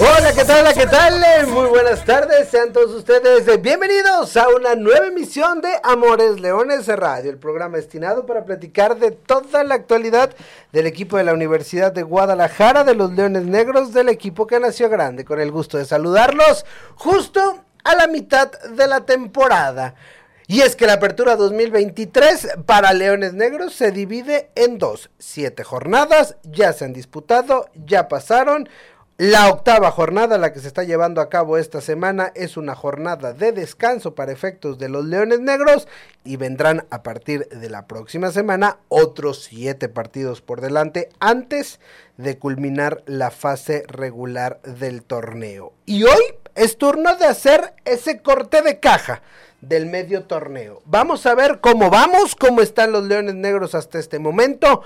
Hola, ¿qué tal? ¿qué tal? Muy buenas tardes, sean todos ustedes bienvenidos a una nueva emisión de Amores Leones Radio, el programa destinado para platicar de toda la actualidad del equipo de la Universidad de Guadalajara, de los Leones Negros, del equipo que nació grande, con el gusto de saludarlos justo a la mitad de la temporada. Y es que la apertura 2023 para Leones Negros se divide en dos. Siete jornadas ya se han disputado, ya pasaron. La octava jornada, la que se está llevando a cabo esta semana, es una jornada de descanso para efectos de los Leones Negros y vendrán a partir de la próxima semana otros siete partidos por delante antes de culminar la fase regular del torneo. Y hoy es turno de hacer ese corte de caja del medio torneo. Vamos a ver cómo vamos, cómo están los Leones Negros hasta este momento,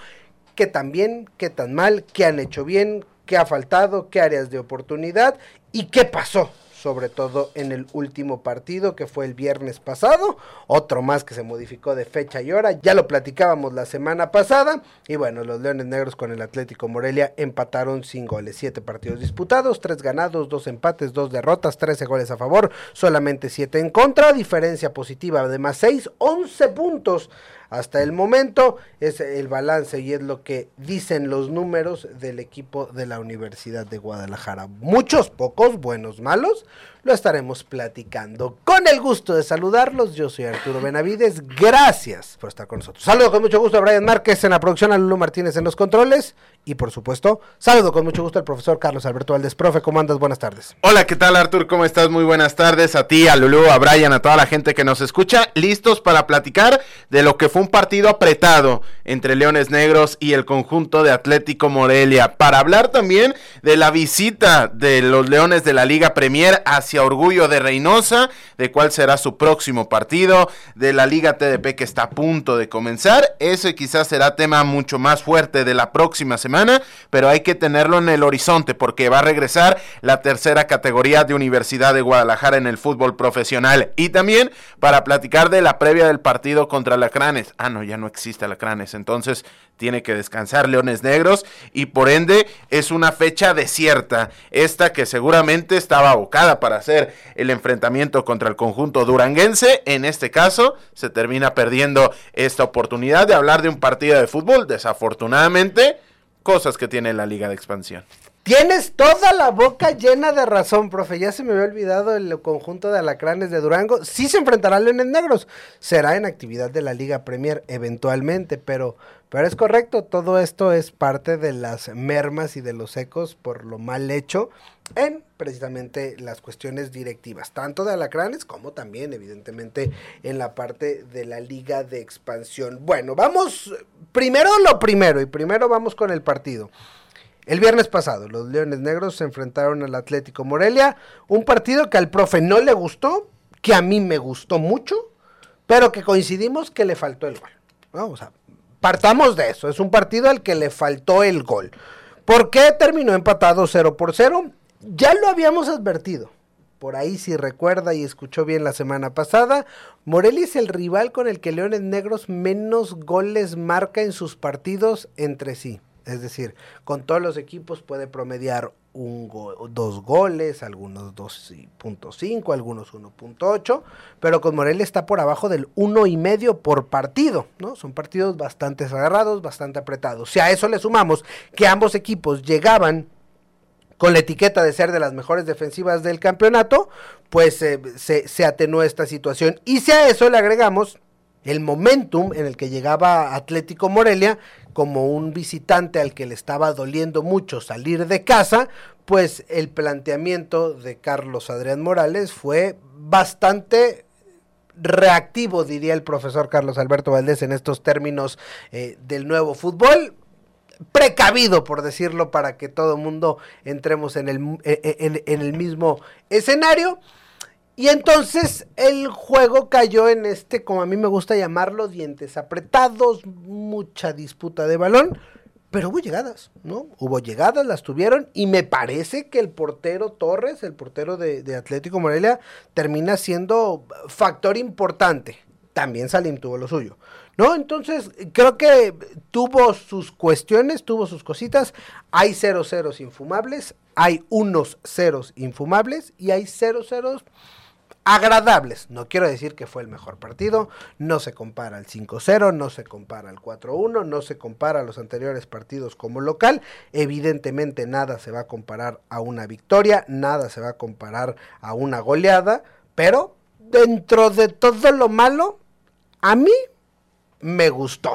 qué tan bien, qué tan mal, qué han hecho bien, qué ha faltado, qué áreas de oportunidad y qué pasó, sobre todo en el último partido que fue el viernes pasado, otro más que se modificó de fecha y hora, ya lo platicábamos la semana pasada. Y bueno, los Leones Negros con el Atlético Morelia empataron sin goles, siete partidos disputados, tres ganados, dos empates, dos derrotas, trece goles a favor, solamente siete en contra, diferencia positiva de más seis, once puntos hasta el momento. Es el balance y es lo que dicen los números del equipo de la Universidad de Guadalajara. Muchos, pocos, buenos, malos, lo estaremos platicando. Con el gusto de saludarlos, yo soy Arturo Benavides. Gracias por estar con nosotros. Saludo con mucho gusto a Brian Márquez en la producción, a Lulu Martínez en los controles y por supuesto, saludo con mucho gusto al profesor Carlos Alberto Valdés. Profe, ¿cómo andas? Buenas tardes. Hola, ¿qué tal Artur? ¿Cómo estás? Muy buenas tardes a ti, a Lulú, a Brian, a toda la gente que nos escucha. Listos para platicar de lo que fue un partido apretado entre Leones Negros y el conjunto de Atlético Morelia. Para hablar también de la visita de los Leones de la Liga Premier hacia Orgullo de Reynosa, de cuál será su próximo partido, de la Liga TDP que está a punto de comenzar. Ese quizás será tema mucho más fuerte de la próxima semana pero hay que tenerlo en el horizonte porque va a regresar la tercera categoría de Universidad de Guadalajara en el fútbol profesional. Y también para platicar de la previa del partido contra Lacranes. Ah, no, ya no existe Lacranes, entonces tiene que descansar Leones Negros y por ende es una fecha desierta, esta que seguramente estaba abocada para hacer el enfrentamiento contra el conjunto duranguense, en este caso se termina perdiendo esta oportunidad de hablar de un partido de fútbol, desafortunadamente cosas que tiene la Liga de Expansión. Tienes toda la boca llena de razón, profe. Ya se me había olvidado el conjunto de alacranes de Durango. Sí se enfrentará a Leones Negros. Será en actividad de la Liga Premier eventualmente, pero, pero es correcto. Todo esto es parte de las mermas y de los ecos por lo mal hecho en precisamente las cuestiones directivas, tanto de alacranes como también evidentemente en la parte de la liga de expansión. Bueno, vamos primero lo primero y primero vamos con el partido. El viernes pasado, los Leones Negros se enfrentaron al Atlético Morelia, un partido que al profe no le gustó, que a mí me gustó mucho, pero que coincidimos que le faltó el gol. Vamos a partamos de eso, es un partido al que le faltó el gol. ¿Por qué terminó empatado 0 por 0? Ya lo habíamos advertido. Por ahí si recuerda y escuchó bien la semana pasada, Morelia es el rival con el que Leones Negros menos goles marca en sus partidos entre sí. Es decir, con todos los equipos puede promediar un dos goles, algunos 2.5, algunos 1.8, pero con Morelia está por abajo del uno y medio por partido, ¿no? Son partidos bastante agarrados, bastante apretados. Si a eso le sumamos que ambos equipos llegaban con la etiqueta de ser de las mejores defensivas del campeonato, pues eh, se, se atenuó esta situación. Y si a eso le agregamos el momentum en el que llegaba Atlético Morelia, como un visitante al que le estaba doliendo mucho salir de casa, pues el planteamiento de Carlos Adrián Morales fue bastante reactivo, diría el profesor Carlos Alberto Valdés en estos términos eh, del nuevo fútbol. Precavido, por decirlo, para que todo el mundo entremos en el, en el mismo escenario. Y entonces el juego cayó en este, como a mí me gusta llamarlo, dientes apretados, mucha disputa de balón, pero hubo llegadas, ¿no? Hubo llegadas, las tuvieron, y me parece que el portero Torres, el portero de, Atlético Morelia, termina siendo factor importante. También Salim tuvo lo suyo. ¿No? Entonces, creo que tuvo sus cuestiones, tuvo sus cositas. Hay cero ceros infumables, hay unos ceros infumables y hay cero ceros agradables. No quiero decir que fue el mejor partido, no se compara al 5-0, no se compara al 4-1, no se compara a los anteriores partidos como local. Evidentemente nada se va a comparar a una victoria, nada se va a comparar a una goleada, pero dentro de todo lo malo, a mí me gustó.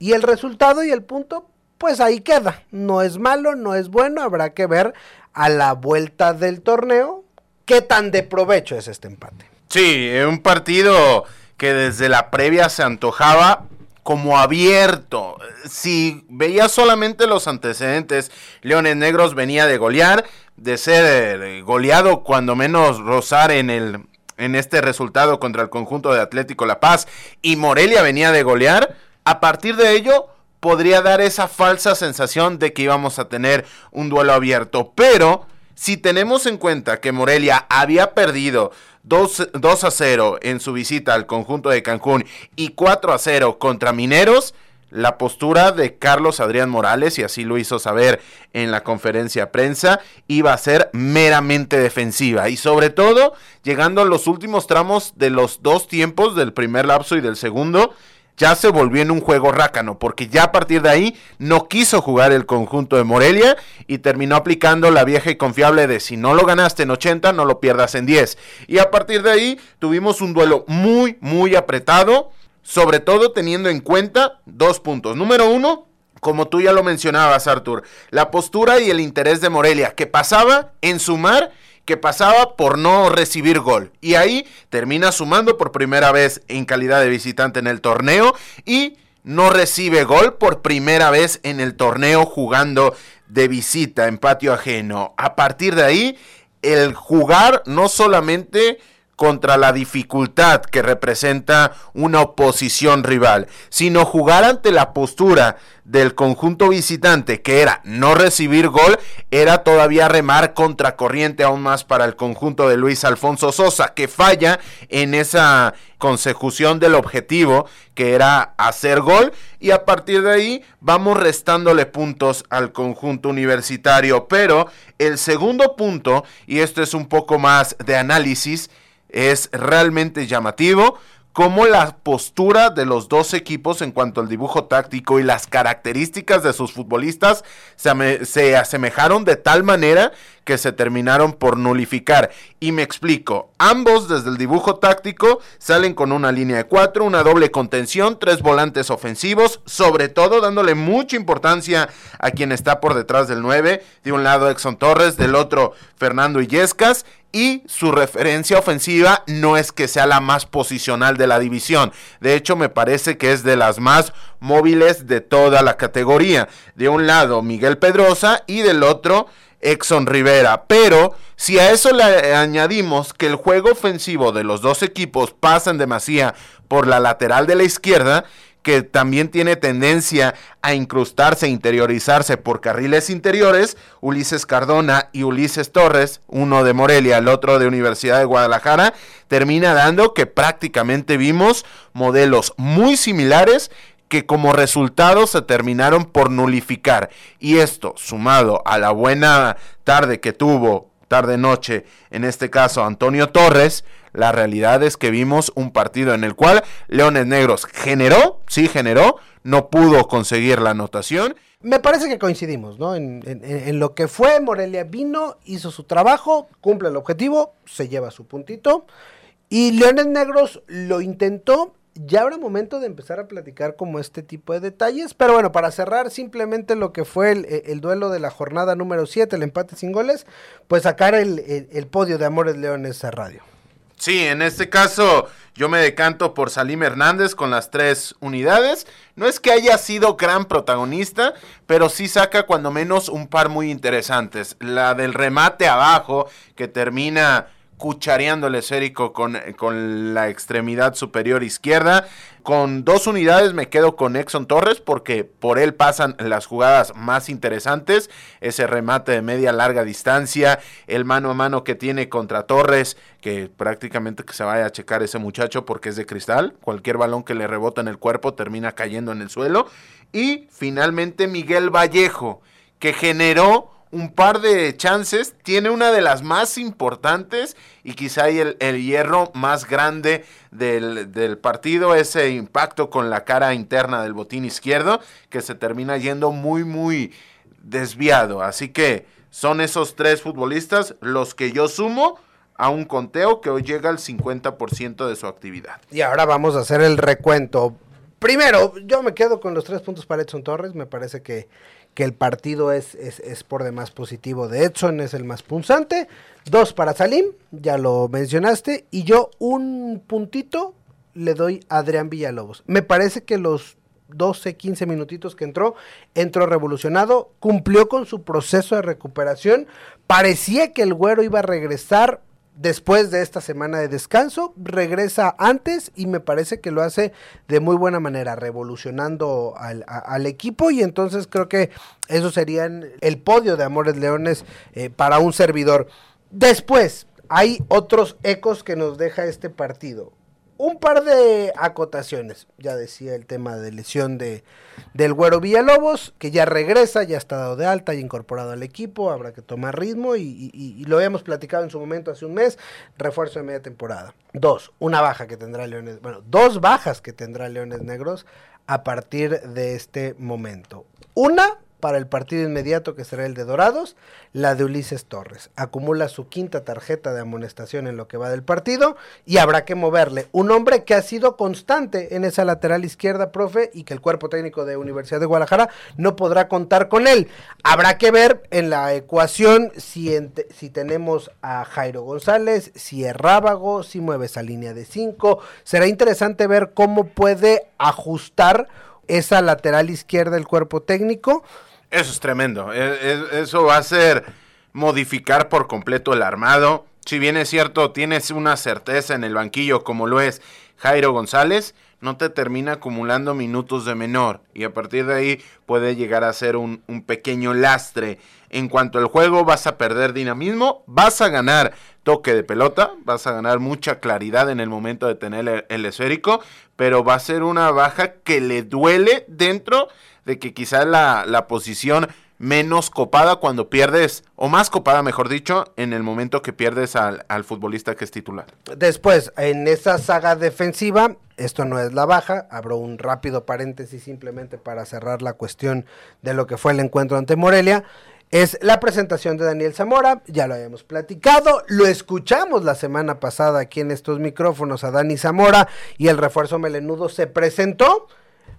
Y el resultado y el punto, pues ahí queda. No es malo, no es bueno, habrá que ver a la vuelta del torneo qué tan de provecho es este empate. Sí, un partido que desde la previa se antojaba como abierto. Si veía solamente los antecedentes, Leones Negros venía de golear, de ser eh, goleado cuando menos rozar en el en este resultado contra el conjunto de Atlético La Paz y Morelia venía de golear, a partir de ello podría dar esa falsa sensación de que íbamos a tener un duelo abierto, pero si tenemos en cuenta que Morelia había perdido 2, a 0 en su visita al conjunto de Cancún y 4 a 0 contra Mineros, la postura de Carlos Adrián Morales, y así lo hizo saber en la conferencia prensa, iba a ser meramente defensiva. Y sobre todo, llegando a los últimos tramos de los dos tiempos, del primer lapso y del segundo, ya se volvió en un juego rácano, porque ya a partir de ahí no quiso jugar el conjunto de Morelia y terminó aplicando la vieja y confiable de si no lo ganaste en 80, no lo pierdas en 10. Y a partir de ahí tuvimos un duelo muy, muy apretado, sobre todo teniendo en cuenta dos puntos. Número uno, como tú ya lo mencionabas, Artur, la postura y el interés de Morelia, que pasaba en sumar que pasaba por no recibir gol. Y ahí termina sumando por primera vez en calidad de visitante en el torneo y no recibe gol por primera vez en el torneo jugando de visita en patio ajeno. A partir de ahí, el jugar no solamente contra la dificultad que representa una oposición rival, sino jugar ante la postura del conjunto visitante, que era no recibir gol, era todavía remar contracorriente aún más para el conjunto de Luis Alfonso Sosa, que falla en esa consecución del objetivo, que era hacer gol, y a partir de ahí vamos restándole puntos al conjunto universitario. Pero el segundo punto, y esto es un poco más de análisis, es realmente llamativo como la postura de los dos equipos en cuanto al dibujo táctico y las características de sus futbolistas se, se, asemejaron de tal manera que se terminaron por nulificar. Y me explico, ambos desde el dibujo táctico salen con una línea de cuatro, una doble contención, tres volantes ofensivos, sobre todo dándole mucha importancia a quien está por detrás del 9, de un lado Exxon Torres, del otro Fernando Illescas, y su referencia ofensiva no es que sea la más posicional de la división. De hecho, me parece que es de las más móviles de toda la categoría. De un lado, Miguel Pedrosa y del otro, Exxon Rivera. Pero si a eso le añadimos que el juego ofensivo de los dos equipos pasa en demasía por la lateral de la izquierda, que también tiene tendencia a incrustarse, interiorizarse por carriles interiores, Ulises Cardona y Ulises Torres, uno de Morelia, el otro de Universidad de Guadalajara, termina dando que prácticamente vimos modelos muy similares que como resultado se terminaron por nulificar. Y esto, sumado a la buena tarde que tuvo, tarde-noche, en este caso Antonio Torres, la realidad es que vimos un partido en el cual Leones Negros generó, sí generó, no pudo conseguir la anotación. Me parece que coincidimos, ¿no? En, en, lo que fue, Morelia vino, hizo su trabajo, cumple el objetivo, se lleva su puntito. Y Leones Negros lo intentó. Ya habrá momento de empezar a platicar como este tipo de detalles. Pero bueno, para cerrar simplemente lo que fue el, el duelo de la jornada número 7, el empate sin goles, pues sacar el, el podio de Amores Leones a radio. Sí, en este caso yo me decanto por Salim Hernández con las tres unidades. No es que haya sido gran protagonista, pero sí saca cuando menos un par muy interesantes. La del remate abajo, que termina cuchareando el con, con la extremidad superior izquierda. Con dos unidades me quedo con Exxon Torres porque por él pasan las jugadas más interesantes. Ese remate de media larga distancia, el mano a mano que tiene contra Torres, que prácticamente que se vaya a checar ese muchacho porque es de cristal. Cualquier balón que le rebota en el cuerpo termina cayendo en el suelo. Y finalmente Miguel Vallejo, que generó un par de chances, tiene una de las más importantes y quizá el, el hierro más grande del, del, partido, ese impacto con la cara interna del botín izquierdo que se termina yendo muy, muy desviado. Así que son esos tres futbolistas los que yo sumo a un conteo que hoy llega al 50% de su actividad. Y ahora vamos a hacer el recuento. Primero, yo me quedo con los tres puntos para Edson Torres, me parece que que el partido es, es, es, por demás positivo de Edson, es el más punzante. Dos para Salim, ya lo mencionaste. Y yo un puntito le doy a Adrián Villalobos. Me parece que los 12, 15 minutitos que entró, entró revolucionado, cumplió con su proceso de recuperación. Parecía que el güero iba a regresar después de esta semana de descanso, regresa antes y me parece que lo hace de muy buena manera, revolucionando al, equipo y entonces creo que eso sería el podio de Amores Leones eh, para un servidor. Después, hay otros ecos que nos deja este partido un par de acotaciones. Ya decía el tema de lesión de, del Güero Villalobos, que ya regresa, ya está dado de alta, ya incorporado al equipo, habrá que tomar ritmo y, y, y, lo habíamos platicado en su momento hace un mes, refuerzo de media temporada. Dos, una baja que tendrá Leones, bueno, dos bajas que tendrá Leones Negros a partir de este momento. Una, para el partido inmediato que será el de Dorados, la de Ulises Torres. Acumula su quinta tarjeta de amonestación en lo que va del partido y habrá que moverle. Un hombre que ha sido constante en esa lateral izquierda, profe, y que el cuerpo técnico de Universidad de Guadalajara no podrá contar con él. Habrá que ver en la ecuación si, si tenemos a Jairo González, si es Rábago, si mueve esa línea de 5. Será interesante ver cómo puede ajustar esa lateral izquierda el cuerpo técnico. Eso es tremendo. Eso va a ser modificar por completo el armado. Si bien es cierto, tienes una certeza en el banquillo como lo es Jairo González, no te termina acumulando minutos de menor y a partir de ahí puede llegar a ser un, un, pequeño lastre. En cuanto al juego vas a perder dinamismo, vas a ganar toque de pelota, vas a ganar mucha claridad en el momento de tener el, esférico, pero va a ser una baja que le duele dentro de que quizás la, la posición menos copada cuando pierdes, o más copada mejor dicho, en el momento que pierdes al, futbolista que es titular. Después, en esa saga defensiva, esto no es la baja, abro un rápido paréntesis simplemente para cerrar la cuestión de lo que fue el encuentro ante Morelia. Es la presentación de Daniel Zamora, ya lo habíamos platicado, lo escuchamos la semana pasada aquí en estos micrófonos a Dani Zamora y el refuerzo melenudo se presentó,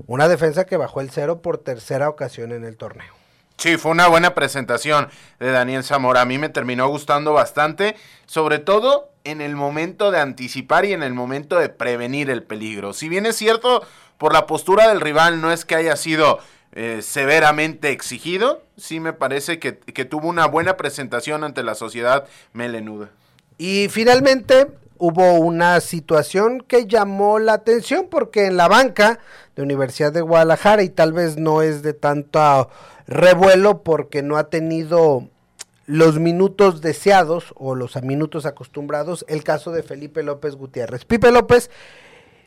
una defensa que bajó el cero por tercera ocasión en el torneo. Sí, fue una buena presentación de Daniel Zamora. A mí me terminó gustando bastante, sobre todo en el momento de anticipar y en el momento de prevenir el peligro. Si bien es cierto, por la postura del rival no es que haya sido eh, severamente exigido, sí me parece que, que tuvo una buena presentación ante la sociedad melenuda. Y finalmente, hubo una situación que llamó la atención porque en la banca de Universidad de Guadalajara y tal vez no es de tanto revuelo porque no ha tenido los minutos deseados o los minutos acostumbrados el caso de Felipe López Gutiérrez. Pipe López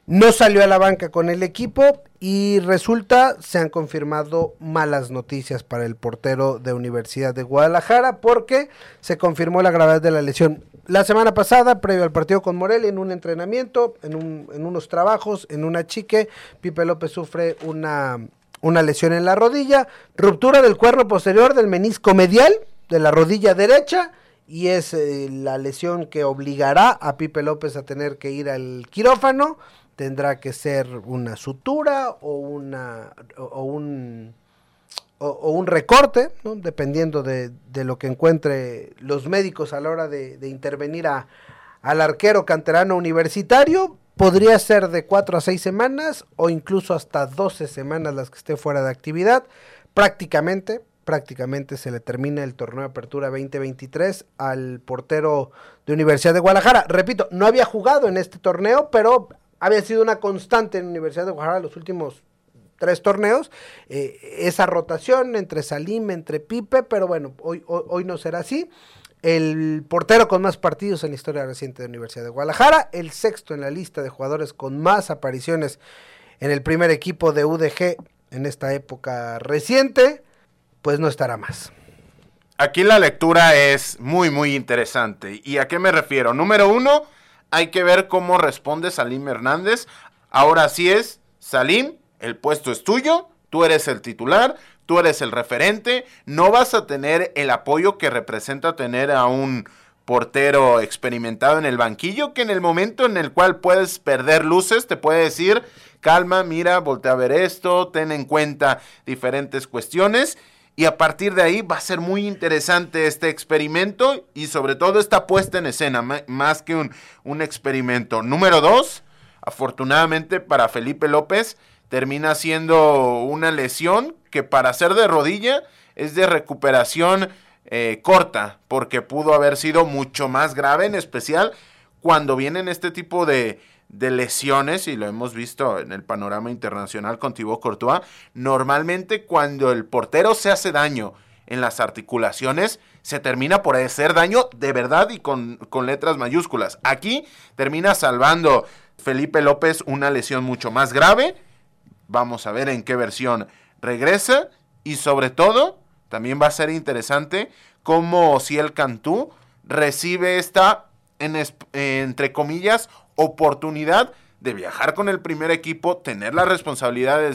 no salió a la banca con el equipo y resulta se han confirmado malas noticias para el portero de Universidad de Guadalajara porque se confirmó la gravedad de la lesión. La semana pasada, previo al partido con Morel, en un entrenamiento, en, un, en unos trabajos, en una chique, Pipe López sufre una, una lesión en la rodilla, ruptura del cuerno posterior del menisco medial de la rodilla derecha y es eh, la lesión que obligará a Pipe López a tener que ir al quirófano. Tendrá que ser una sutura o una o un o, un recorte, ¿no? dependiendo de, de, lo que encuentre los médicos a la hora de, de intervenir a, al arquero canterano universitario. Podría ser de cuatro a seis semanas o incluso hasta 12 semanas las que esté fuera de actividad. Prácticamente prácticamente se le termina el torneo de apertura 2023 al portero de Universidad de Guadalajara. Repito, no había jugado en este torneo, pero había sido una constante en Universidad de Guadalajara los últimos tres torneos. Eh, esa rotación entre Salim, entre Pipe, pero bueno, hoy, hoy, no será así. El portero con más partidos en la historia reciente de Universidad de Guadalajara, el sexto en la lista de jugadores con más apariciones en el primer equipo de UDG en esta época reciente pues no estará más. Aquí la lectura es muy, muy interesante. ¿Y a qué me refiero? Número uno, hay que ver cómo responde Salim Hernández. Ahora sí es, Salim, el puesto es tuyo, tú eres el titular, tú eres el referente, no vas a tener el apoyo que representa tener a un portero experimentado en el banquillo que en el momento en el cual puedes perder luces te puede decir calma, mira, voltea a ver esto, ten en cuenta diferentes cuestiones y a partir de ahí va a ser muy interesante este experimento y sobre todo esta puesta en escena, más que un, un experimento. Número dos, afortunadamente para Felipe López, termina siendo una lesión que para ser de rodilla es de recuperación eh, corta, porque pudo haber sido mucho más grave, en especial cuando vienen este tipo de, de lesiones, y lo hemos visto en el panorama internacional con Thibaut Courtois, normalmente cuando el portero se hace daño en las articulaciones, se termina por hacer daño de verdad y con, con letras mayúsculas. Aquí termina salvando Felipe López una lesión mucho más grave. Vamos a ver en qué versión regresa. Y sobre todo, también va a ser interesante cómo si el Cantú recibe esta, en, entre comillas, oportunidad de viajar con el primer equipo, tener la responsabilidad de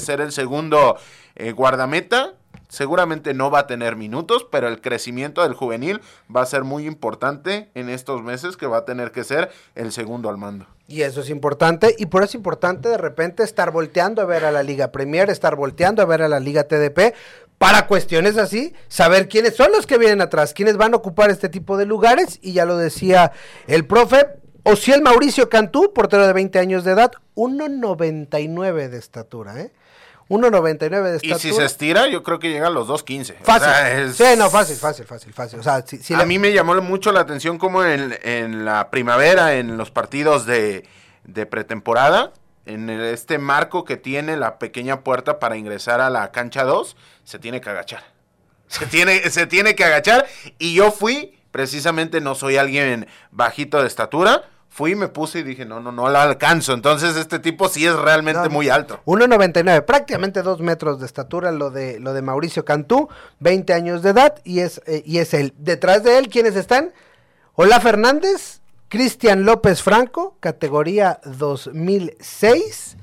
ser, el segundo eh, guardameta. Seguramente no va a tener minutos, pero el crecimiento del juvenil va a ser muy importante en estos meses que va a tener que ser el segundo al mando. Y eso es importante, y por eso es importante de repente estar volteando a ver a la Liga Premier, estar volteando a ver a la Liga TDP, para cuestiones así, saber quiénes son los que vienen atrás, quiénes van a ocupar este tipo de lugares, y ya lo decía el profe, Ociel Mauricio Cantú, portero de 20 años de edad, 1.99 de estatura, ¿eh? 1.99 de estatura. Y si se estira, yo creo que llega a los 2.15. Fácil. Sí, no, fácil, fácil, fácil, fácil. O sea, si, a mí me llamó mucho la atención como en, en la primavera, en los partidos de, de pretemporada, en este marco que tiene la pequeña puerta para ingresar a la cancha 2, se tiene que agachar. Se tiene, se tiene que agachar. Y yo fui, precisamente no soy alguien bajito de estatura, fui y me puse y dije, no, no, no la alcanzo. Entonces este tipo sí es realmente muy alto. 1.99, prácticamente dos metros de estatura lo de, lo de Mauricio Cantú, 20 años de edad y es, eh, y es él. Detrás de él, ¿quiénes están? Hola Fernández, Cristian López Franco, categoría 2006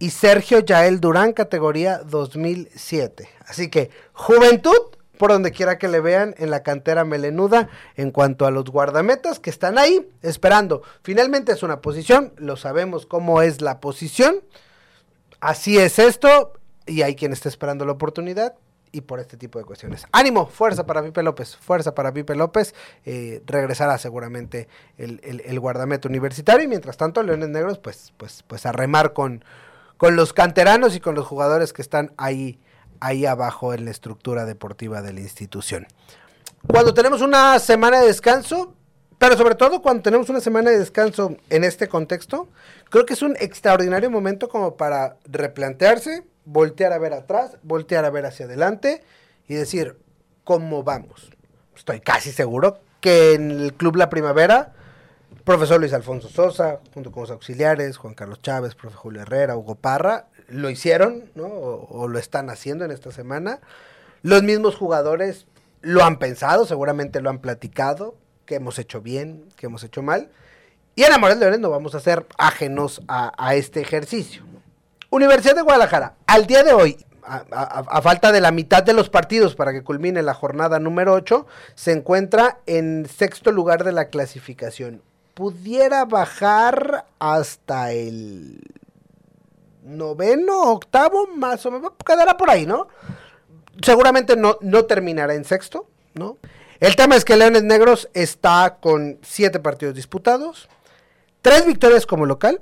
y Sergio Yael Durán, categoría 2007. Así que juventud por donde quiera que le vean en la cantera melenuda en cuanto a los guardametas que están ahí esperando. Finalmente es una posición, lo sabemos cómo es la posición. Así es esto y hay quien está esperando la oportunidad y por este tipo de cuestiones. Ánimo, fuerza para Pipe López, fuerza para Pipe López. Eh, regresará seguramente el, el, guardameta universitario y mientras tanto Leones Negros pues, pues, pues a remar con, con los canteranos y con los jugadores que están ahí ahí abajo en la estructura deportiva de la institución. Cuando tenemos una semana de descanso, pero sobre todo cuando tenemos una semana de descanso en este contexto, creo que es un extraordinario momento como para replantearse, voltear a ver atrás, voltear a ver hacia adelante y decir, ¿cómo vamos? Estoy casi seguro que en el Club La Primavera, profesor Luis Alfonso Sosa, junto con los auxiliares, Juan Carlos Chávez, profe Julio Herrera, Hugo Parra, lo hicieron, ¿no? O, lo están haciendo en esta semana. Los mismos jugadores lo han pensado, seguramente lo han platicado, que hemos hecho bien, que hemos hecho mal. Y en Amores Leones no vamos a ser ajenos a, este ejercicio. Universidad de Guadalajara, al día de hoy, a, falta de la mitad de los partidos para que culmine la jornada número 8, se encuentra en sexto lugar de la clasificación. Pudiera bajar hasta el noveno, octavo, más o menos, quedará por ahí, ¿no? Seguramente no, no terminará en sexto, ¿no? El tema es que Leones Negros está con siete partidos disputados, tres victorias como local.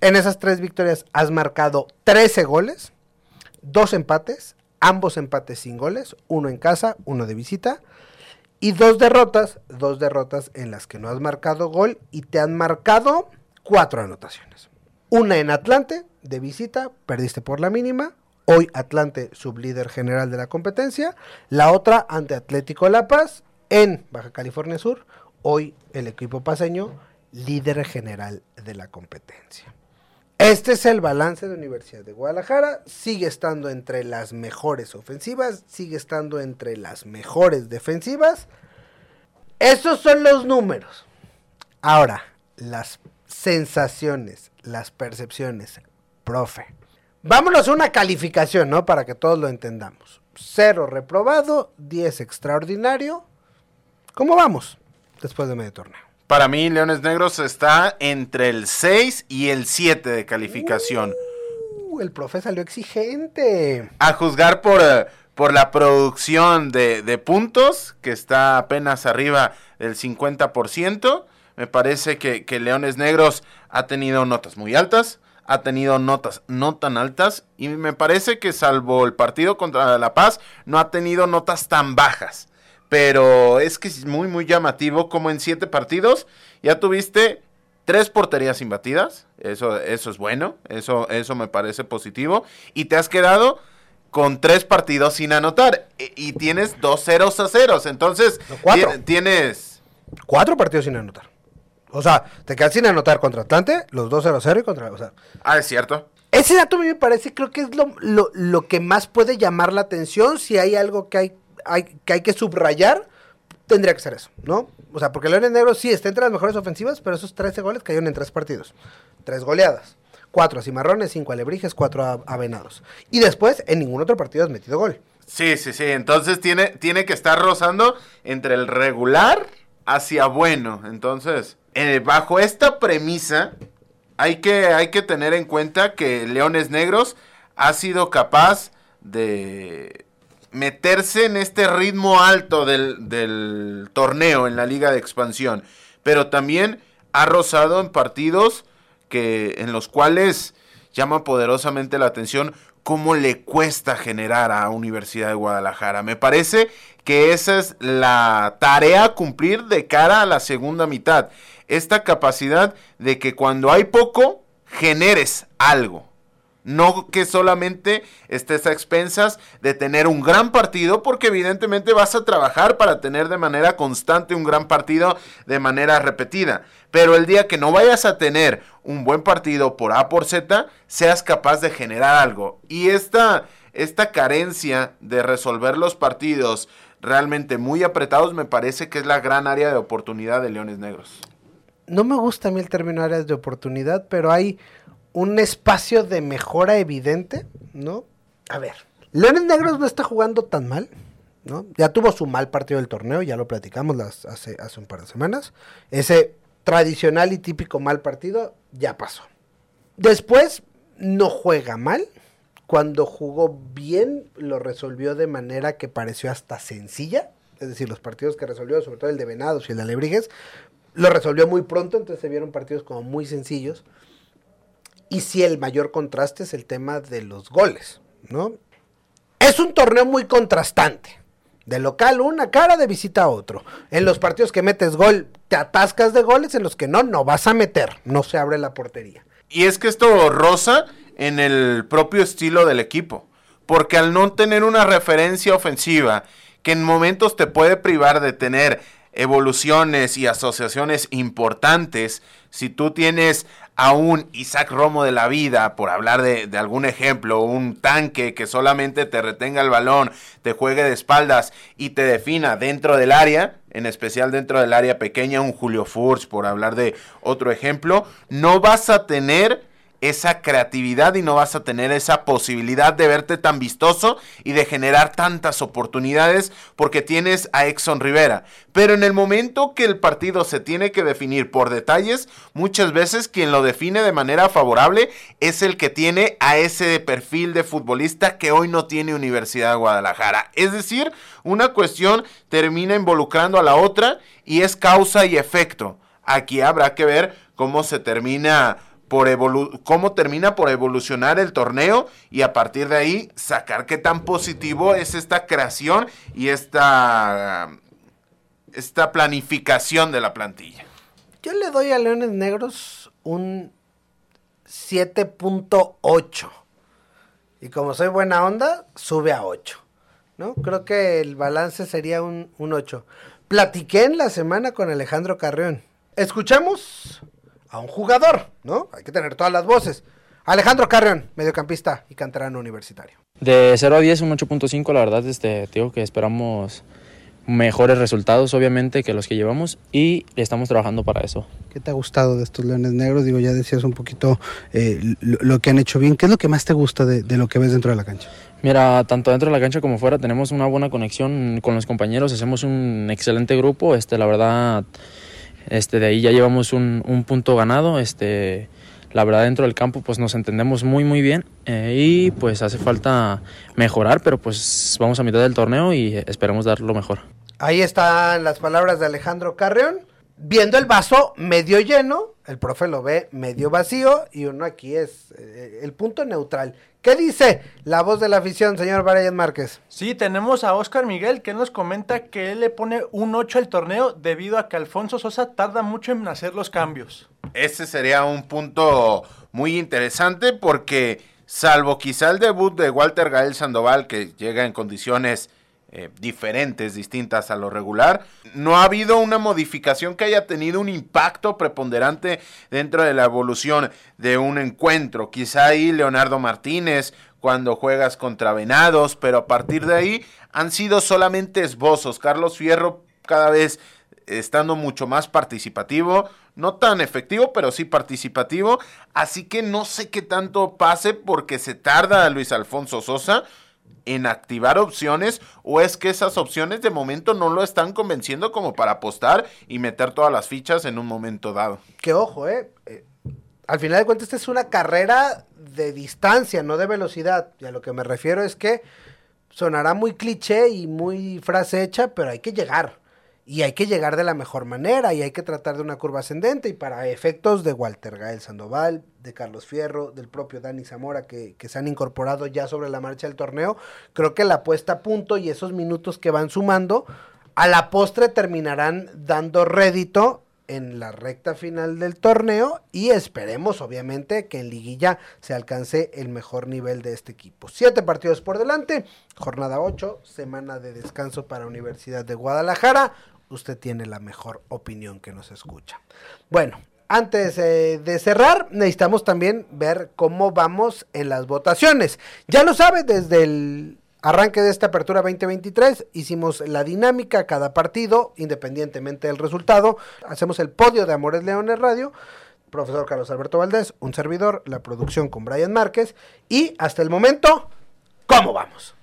En esas tres victorias has marcado 13 goles, dos empates, ambos empates sin goles, uno en casa, uno de visita. Y dos derrotas, dos derrotas en las que no has marcado gol y te han marcado cuatro anotaciones. Una en Atlante, de visita, perdiste por la mínima. Hoy Atlante, sublíder general de la competencia. La otra ante Atlético La Paz, en Baja California Sur. Hoy el equipo paseño, líder general de la competencia. Este es el balance de Universidad de Guadalajara. Sigue estando entre las mejores ofensivas, sigue estando entre las mejores defensivas. Esos son los números. Ahora, las sensaciones, las percepciones, profe. Vámonos a una calificación, ¿no? Para que todos lo entendamos. Cero reprobado, 10 extraordinario. ¿Cómo vamos después de medio torneo? Para mí, Leones Negros está entre el 6 y el 7 de calificación. Uh, el profe salió exigente. A juzgar por, eh, por la producción de, de, puntos, que está apenas arriba del 50%. Me parece que, que Leones Negros ha tenido notas muy altas, ha tenido notas no tan altas, y me parece que salvo el partido contra La Paz, no ha tenido notas tan bajas pero es que es muy, muy llamativo como en siete partidos ya tuviste tres porterías imbatidas, eso, eso es bueno, eso, eso me parece positivo, y te has quedado con tres partidos sin anotar, y, tienes dos ceros a ceros, entonces cuatro. tienes... Cuatro partidos sin anotar. O sea, te quedas sin anotar contra Atlante, los dos 0-0 y contra... O sea, ah, es cierto. Ese dato a mí me parece, creo que es lo, lo, lo que más puede llamar la atención si hay algo que hay que hay que subrayar, tendría que ser eso, ¿no? O sea, porque Leones Negros sí está entre las mejores ofensivas, pero esos 13 goles cayeron en tres partidos. Tres goleadas. Cuatro a Cimarrones, cinco a Alebrijes, cuatro a, Venados. Y después, en ningún otro partido has metido gol. Sí, sí, sí. Entonces tiene, tiene que estar rozando entre el regular hacia bueno. Entonces, eh, bajo esta premisa, hay que, hay que tener en cuenta que Leones Negros ha sido capaz de meterse en este ritmo alto del, torneo en la liga de expansión, pero también ha rozado en partidos que en los cuales llama poderosamente la atención cómo le cuesta generar a Universidad de Guadalajara. Me parece que esa es la tarea a cumplir de cara a la segunda mitad. Esta capacidad de que cuando hay poco, generes algo. No que solamente estés a expensas de tener un gran partido, porque evidentemente vas a trabajar para tener de manera constante un gran partido de manera repetida. Pero el día que no vayas a tener un buen partido por A por Z, seas capaz de generar algo. Y esta, esta carencia de resolver los partidos realmente muy apretados me parece que es la gran área de oportunidad de Leones Negros. No me gusta a mí el término áreas de oportunidad, pero hay un espacio de mejora evidente, ¿no? A ver, Leones Negros no está jugando tan mal, ¿no? Ya tuvo su mal partido del torneo, ya lo platicamos las, hace, un par de semanas. Ese tradicional y típico mal partido ya pasó. Después no juega mal. Cuando jugó bien, lo resolvió de manera que pareció hasta sencilla. Es decir, los partidos que resolvió, sobre todo el de Venados y el de Alebrijes, lo resolvió muy pronto, entonces se vieron partidos como muy sencillos. Y sí, el mayor contraste es el tema de los goles, ¿no? Es un torneo muy contrastante. De local una cara, de visita otro. En los partidos que metes gol, te atascas de goles, en los que no, no vas a meter, no se abre la portería. Y es que esto rosa en el propio estilo del equipo. Porque al no tener una referencia ofensiva, que en momentos te puede privar de tener evoluciones y asociaciones importantes, si tú tienes a un Isaac Romo de la vida, por hablar de, algún ejemplo, un tanque que solamente te retenga el balón, te juegue de espaldas y te defina dentro del área, en especial dentro del área pequeña, un Julio Furch, por hablar de otro ejemplo, no vas a tener esa creatividad y no vas a tener esa posibilidad de verte tan vistoso y de generar tantas oportunidades porque tienes a Exxon Rivera. Pero en el momento que el partido se tiene que definir por detalles, muchas veces quien lo define de manera favorable es el que tiene a ese perfil de futbolista que hoy no tiene Universidad de Guadalajara. Es decir, una cuestión termina involucrando a la otra y es causa y efecto. Aquí habrá que ver cómo se termina por cómo termina por evolucionar el torneo y a partir de ahí sacar qué tan positivo es esta creación y esta, esta planificación de la plantilla. Yo le doy a Leones Negros un 7.8. Y como soy buena onda, sube a 8. ¿no? Creo que el balance sería un, un 8. Platiqué en la semana con Alejandro Carrión. Escuchamos a un jugador, ¿no? Hay que tener todas las voces. Alejandro Carrión, mediocampista y canterano universitario. De 0 a 10, un 8.5, la verdad, este, digo que esperamos mejores resultados, obviamente, que los que llevamos y estamos trabajando para eso. ¿Qué te ha gustado de estos Leones Negros? Digo, ya decías un poquito eh, lo, que han hecho bien. ¿Qué es lo que más te gusta de, de, lo que ves dentro de la cancha? Mira, tanto dentro de la cancha como fuera tenemos una buena conexión con los compañeros, hacemos un excelente grupo, este, la verdad, este, de ahí ya llevamos un, un punto ganado, este, la verdad dentro del campo pues nos entendemos muy muy bien eh, y pues hace falta mejorar, pero pues vamos a mitad del torneo y esperamos dar lo mejor. Ahí están las palabras de Alejandro Carrión. Viendo el vaso medio lleno, el profe lo ve medio vacío y uno aquí es eh, el punto neutral. ¿Qué dice la voz de la afición, señor Brian Márquez? Sí, tenemos a Oscar Miguel que nos comenta que él le pone un 8 al torneo debido a que Alfonso Sosa tarda mucho en hacer los cambios. Ese sería un punto muy interesante porque salvo quizá el debut de Walter Gael Sandoval que llega en condiciones eh, diferentes, distintas a lo regular. No ha habido una modificación que haya tenido un impacto preponderante dentro de la evolución de un encuentro. Quizá ahí Leonardo Martínez cuando juegas contra Venados, pero a partir de ahí han sido solamente esbozos. Carlos Fierro cada vez estando mucho más participativo, no tan efectivo, pero sí participativo, así que no sé qué tanto pase porque se tarda Luis Alfonso Sosa en activar opciones o es que esas opciones de momento no lo están convenciendo como para apostar y meter todas las fichas en un momento dado. Que ojo, eh, eh al final de cuentas esta es una carrera de distancia, no de velocidad. Y a lo que me refiero es que sonará muy cliché y muy frase hecha, pero hay que llegar y hay que llegar de la mejor manera y hay que tratar de una curva ascendente y para efectos de Walter Gael Sandoval, de Carlos Fierro, del propio Dani Zamora que, que, se han incorporado ya sobre la marcha del torneo, creo que la puesta a punto y esos minutos que van sumando a la postre terminarán dando rédito en la recta final del torneo y esperemos obviamente que en liguilla se alcance el mejor nivel de este equipo. Siete partidos por delante, jornada 8, semana de descanso para Universidad de Guadalajara, usted tiene la mejor opinión que nos escucha. Bueno, antes eh, de cerrar, necesitamos también ver cómo vamos en las votaciones. Ya lo sabe, desde el arranque de esta apertura 2023 hicimos la dinámica cada partido, independientemente del resultado. Hacemos el podio de Amores Leones Radio. Profesor Carlos Alberto Valdés, un servidor, la producción con Brian Márquez. Y hasta el momento, ¿cómo vamos?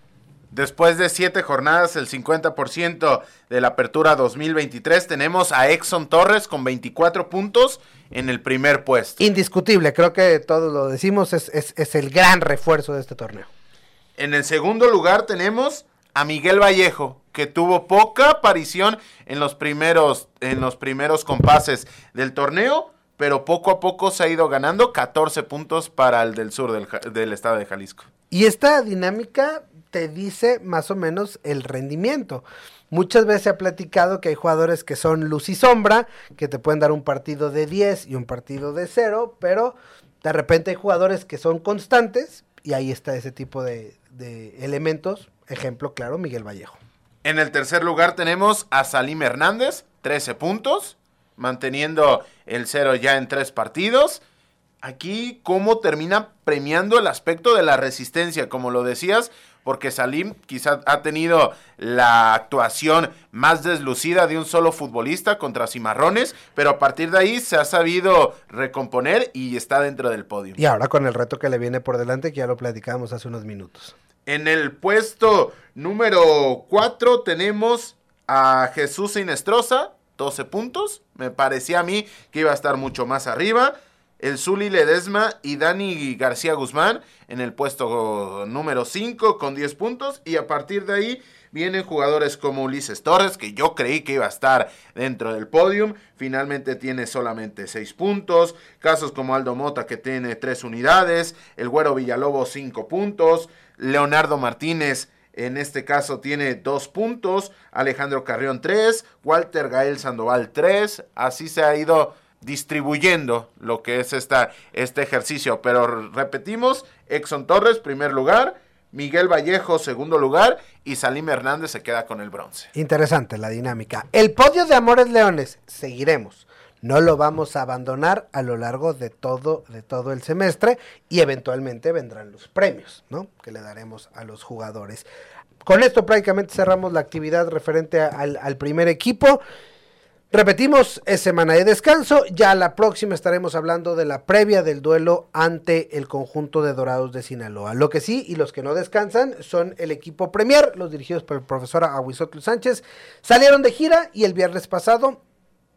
Después de siete jornadas, el 50% de la apertura 2023, tenemos a Exxon Torres con 24 puntos en el primer puesto. Indiscutible, creo que todos lo decimos, es, es, el gran refuerzo de este torneo. En el segundo lugar tenemos a Miguel Vallejo, que tuvo poca aparición en los primeros, en los primeros compases del torneo, pero poco a poco se ha ido ganando 14 puntos para el del sur del, del estado de Jalisco. Y esta dinámica te dice más o menos el rendimiento. Muchas veces se ha platicado que hay jugadores que son luz y sombra, que te pueden dar un partido de 10 y un partido de 0, pero de repente hay jugadores que son constantes y ahí está ese tipo de, elementos. Ejemplo claro, Miguel Vallejo. En el tercer lugar tenemos a Salim Hernández, 13 puntos, manteniendo el 0 ya en tres partidos aquí cómo termina premiando el aspecto de la resistencia, como lo decías, porque Salim quizá ha tenido la actuación más deslucida de un solo futbolista contra Cimarrones, pero a partir de ahí se ha sabido recomponer y está dentro del podio. Y ahora con el reto que le viene por delante, que ya lo platicábamos hace unos minutos. En el puesto número 4 tenemos a Jesús Inestrosa, 12 puntos. Me parecía a mí que iba a estar mucho más arriba. El Zuli Ledesma y Dani García Guzmán en el puesto número 5 con 10 puntos. Y a partir de ahí vienen jugadores como Ulises Torres, que yo creí que iba a estar dentro del podium, finalmente tiene solamente 6 puntos, casos como Aldo Mota que tiene 3 unidades, el Güero Villalobos 5 puntos, Leonardo Martínez en este caso tiene 2 puntos, Alejandro Carrión 3, Walter Gael Sandoval 3, así se ha ido distribuyendo lo que es esta, este ejercicio. Pero repetimos, Exxon Torres, primer lugar, Miguel Vallejo, segundo lugar, y Salim Hernández se queda con el bronce. Interesante la dinámica. El podio de Amores Leones, seguiremos. No lo vamos a abandonar a lo largo de todo, de todo el semestre y eventualmente vendrán los premios, ¿no? Que le daremos a los jugadores. Con esto prácticamente cerramos la actividad referente al, al primer equipo. Repetimos, es semana de descanso. Ya la próxima estaremos hablando de la previa del duelo ante el conjunto de Dorados de Sinaloa. Lo que sí y los que no descansan son el equipo Premier, los dirigidos por el profesor Aguisotl Sánchez. Salieron de gira y el viernes pasado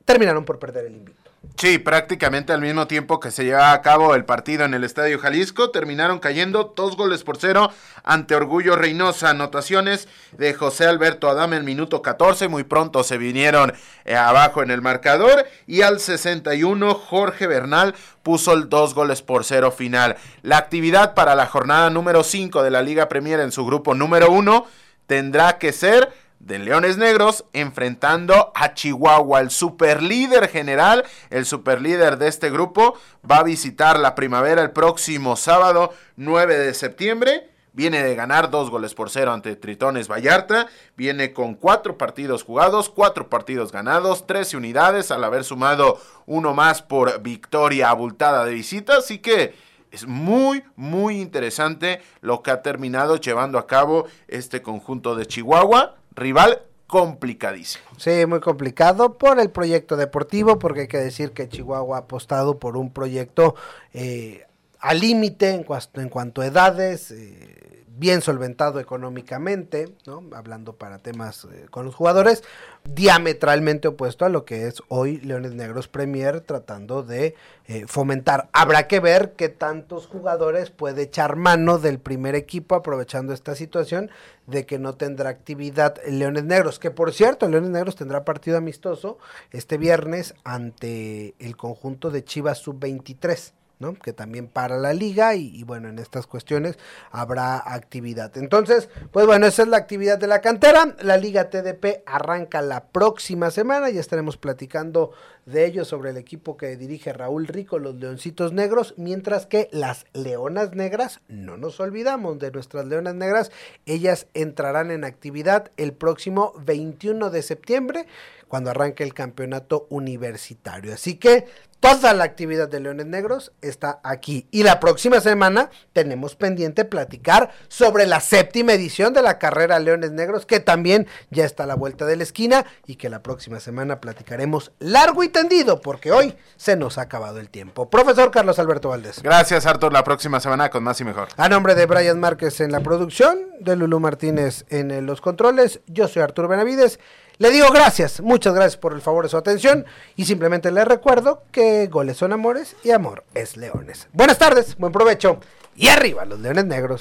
terminaron por perder el invicto. Sí, prácticamente al mismo tiempo que se llevaba a cabo el partido en el Estadio Jalisco, terminaron cayendo dos goles por cero ante Orgullo Reynosa. Anotaciones de José Alberto Adame en minuto 14, muy pronto se vinieron eh, abajo en el marcador y al 61 Jorge Bernal puso el dos goles por cero final. La actividad para la jornada número 5 de la Liga Premier en su grupo número 1 tendrá que ser de Leones Negros enfrentando a Chihuahua. El superlíder general, el superlíder de este grupo, va a visitar la primavera el próximo sábado 9 de septiembre. Viene de ganar dos goles por cero ante Tritones Vallarta. Viene con cuatro partidos jugados, cuatro partidos ganados, 13 unidades al haber sumado uno más por victoria abultada de visita. Así que es muy, muy interesante lo que ha terminado llevando a cabo este conjunto de Chihuahua rival complicadísimo. Sí, muy complicado por el proyecto deportivo, porque hay que decir que Chihuahua ha apostado por un proyecto eh, al límite en, en, cuanto a edades, eh, bien solventado económicamente, ¿no? hablando para temas eh, con los jugadores, diametralmente opuesto a lo que es hoy Leones Negros Premier tratando de eh, fomentar. Habrá que ver qué tantos jugadores puede echar mano del primer equipo aprovechando esta situación de que no tendrá actividad Leones Negros, que por cierto, Leones Negros tendrá partido amistoso este viernes ante el conjunto de Chivas Sub-23 que también para la liga y, bueno, en estas cuestiones habrá actividad. Entonces, pues bueno, esa es la actividad de la cantera. La liga TDP arranca la próxima semana, ya estaremos platicando de ello sobre el equipo que dirige Raúl Rico, los Leoncitos Negros, mientras que las Leonas Negras, no nos olvidamos de nuestras Leonas Negras, ellas entrarán en actividad el próximo 21 de septiembre cuando arranque el campeonato universitario. Así que toda la actividad de Leones Negros está aquí. Y la próxima semana tenemos pendiente platicar sobre la séptima edición de la carrera Leones Negros, que también ya está a la vuelta de la esquina y que la próxima semana platicaremos largo y tendido, porque hoy se nos ha acabado el tiempo. Profesor Carlos Alberto Valdés. Gracias, Artur. La próxima semana con más y mejor. A nombre de Brian Márquez en la producción, de Lulú Martínez en los controles, yo soy Arturo Benavides. Le digo gracias, muchas gracias por el favor de su atención y simplemente le recuerdo que goles son amores y amor es leones. Buenas tardes, buen provecho y arriba los leones negros.